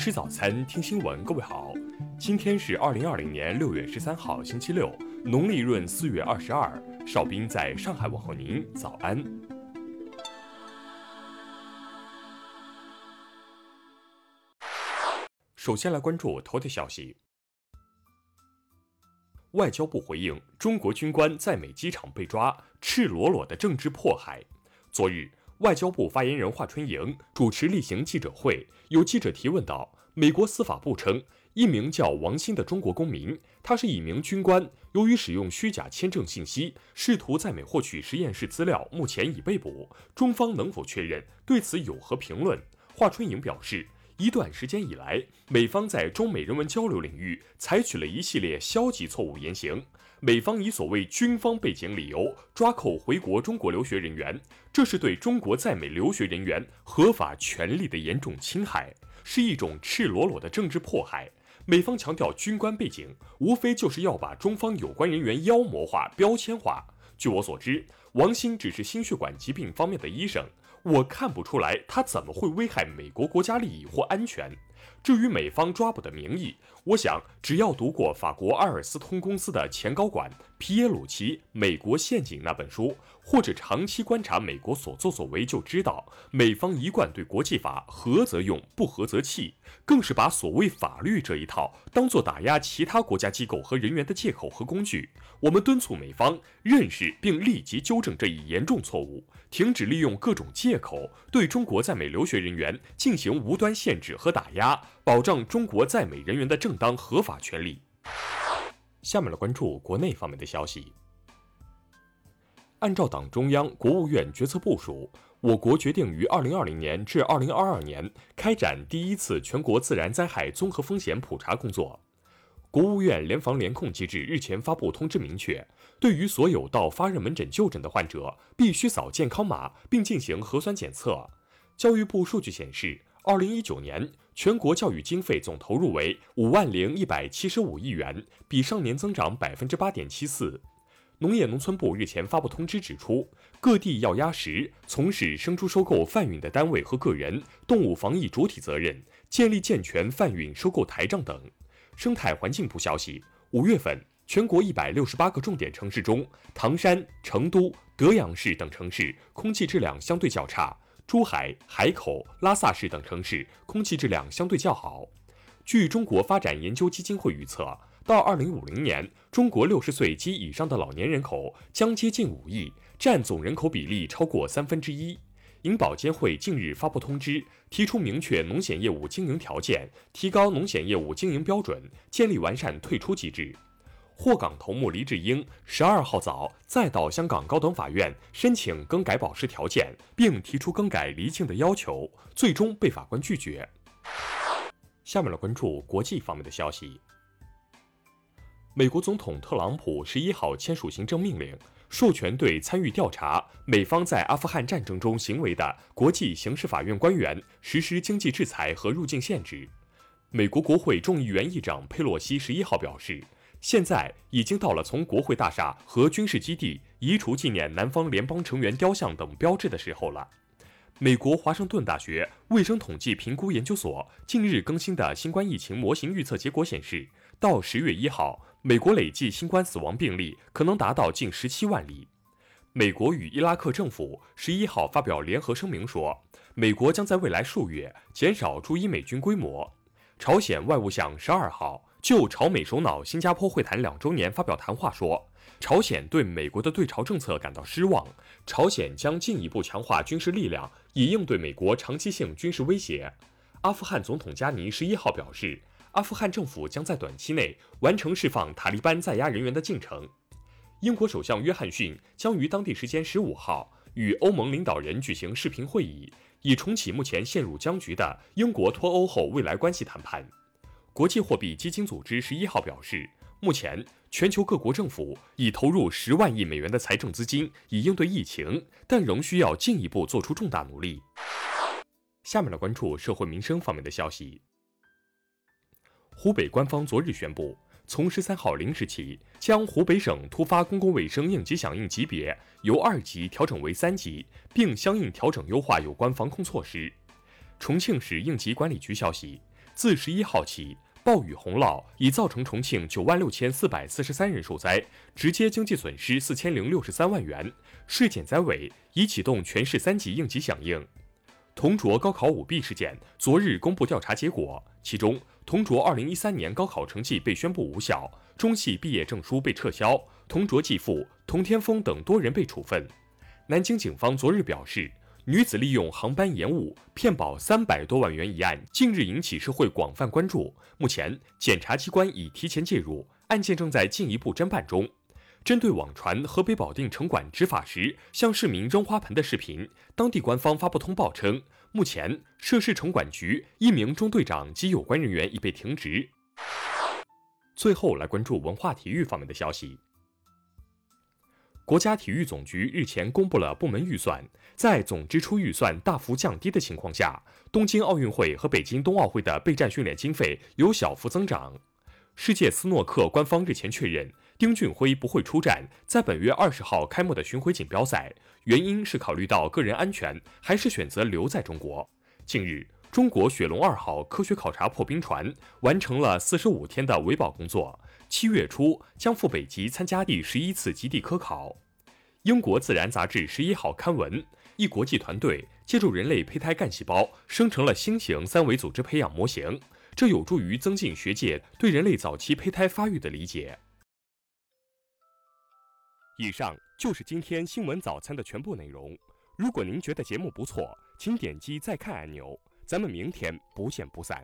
吃早餐，听新闻。各位好，今天是二零二零年六月十三号，星期六，农历闰四月二十二。邵兵在上海问候您，早安。首先来关注头条消息。外交部回应：中国军官在美机场被抓，赤裸裸的政治迫害。昨日。外交部发言人华春莹主持例行记者会，有记者提问道：“美国司法部称，一名叫王鑫的中国公民，他是一名军官，由于使用虚假签证信息，试图在美获取实验室资料，目前已被捕。中方能否确认？对此有何评论？”华春莹表示。一段时间以来，美方在中美人文交流领域采取了一系列消极错误言行。美方以所谓军方背景理由抓扣回国中国留学人员，这是对中国在美留学人员合法权利的严重侵害，是一种赤裸裸的政治迫害。美方强调军官背景，无非就是要把中方有关人员妖魔化、标签化。据我所知，王鑫只是心血管疾病方面的医生。我看不出来他怎么会危害美国国家利益或安全。至于美方抓捕的名义，我想只要读过法国阿尔斯通公司的前高管皮耶鲁奇《美国陷阱》那本书，或者长期观察美国所作所为，就知道美方一贯对国际法合则用，不合则弃，更是把所谓法律这一套当做打压其他国家机构和人员的借口和工具。我们敦促美方认识并立即纠正这一严重错误，停止利用各种借口对中国在美留学人员进行无端限制和打压。保障中国在美人员的正当合法权利。下面来关注国内方面的消息。按照党中央、国务院决策部署，我国决定于二零二零年至二零二二年开展第一次全国自然灾害综合风险普查工作。国务院联防联控机制日前发布通知，明确，对于所有到发热门诊就诊的患者，必须扫健康码并进行核酸检测。教育部数据显示。二零一九年，全国教育经费总投入为五万零一百七十五亿元，比上年增长百分之八点七四。农业农村部日前发布通知指出，各地要压实从事生猪收购贩运的单位和个人动物防疫主体责任，建立健全贩运收购台账等。生态环境部消息，五月份全国一百六十八个重点城市中，唐山、成都、德阳市等城市空气质量相对较差。珠海、海口、拉萨市等城市空气质量相对较好。据中国发展研究基金会预测，到二零五零年，中国六十岁及以上的老年人口将接近五亿，占总人口比例超过三分之一。银保监会近日发布通知，提出明确农险业务经营条件，提高农险业务经营标准，建立完善退出机制。货港头目黎智英十二号早再到香港高等法院申请更改保释条件，并提出更改离境的要求，最终被法官拒绝。下面来关注国际方面的消息。美国总统特朗普十一号签署行政命令，授权对参与调查美方在阿富汗战争中行为的国际刑事法院官员实施经济制裁和入境限制。美国国会众议员议长佩洛西十一号表示。现在已经到了从国会大厦和军事基地移除纪念南方联邦成员雕像等标志的时候了。美国华盛顿大学卫生统计评估研究所近日更新的新冠疫情模型预测结果显示，到十月一号，美国累计新冠死亡病例可能达到近十七万例。美国与伊拉克政府十一号发表联合声明说，美国将在未来数月减少驻伊美军规模。朝鲜外务相十二号。就朝美首脑新加坡会谈两周年发表谈话说，朝鲜对美国的对朝政策感到失望，朝鲜将进一步强化军事力量以应对美国长期性军事威胁。阿富汗总统加尼十一号表示，阿富汗政府将在短期内完成释放塔利班在押人员的进程。英国首相约翰逊将于当地时间十五号与欧盟领导人举行视频会议，以重启目前陷入僵局的英国脱欧后未来关系谈判。国际货币基金组织十一号表示，目前全球各国政府已投入十万亿美元的财政资金以应对疫情，但仍需要进一步做出重大努力。下面来关注社会民生方面的消息。湖北官方昨日宣布，从十三号零时起，将湖北省突发公共卫生应急响应级别由二级调整为三级，并相应调整优化有关防控措施。重庆市应急管理局消息。自十一号起，暴雨洪涝已造成重庆九万六千四百四十三人受灾，直接经济损失四千零六十三万元。市减灾委已启动全市三级应急响应。同卓高考舞弊事件昨日公布调查结果，其中同卓二零一三年高考成绩被宣布无效，中戏毕业证书被撤销，同卓继父童天峰等多人被处分。南京警方昨日表示，女子利用航班延误骗保三百多万元一案，近日引起社会广泛关注。目前，检察机关已提前介入，案件正在进一步侦办中。针对网传河北保定城管执法时向市民扔花盆的视频，当地官方发布通报称，目前涉事城管局一名中队长及有关人员已被停职。最后来关注文化体育方面的消息。国家体育总局日前公布了部门预算，在总支出预算大幅降低的情况下，东京奥运会和北京冬奥会的备战训练经费有小幅增长。世界斯诺克官方日前确认。丁俊晖不会出战在本月二十号开幕的巡回锦标赛，原因是考虑到个人安全，还是选择留在中国。近日，中国雪龙二号科学考察破冰船完成了四十五天的维保工作，七月初将赴北极参加第十一次极地科考。英国自然杂志十一号刊文，一国际团队借助人类胚胎干细胞生成了新型三维组织培养模型，这有助于增进学界对人类早期胚胎发育的理解。以上就是今天新闻早餐的全部内容。如果您觉得节目不错，请点击再看按钮。咱们明天不见不散。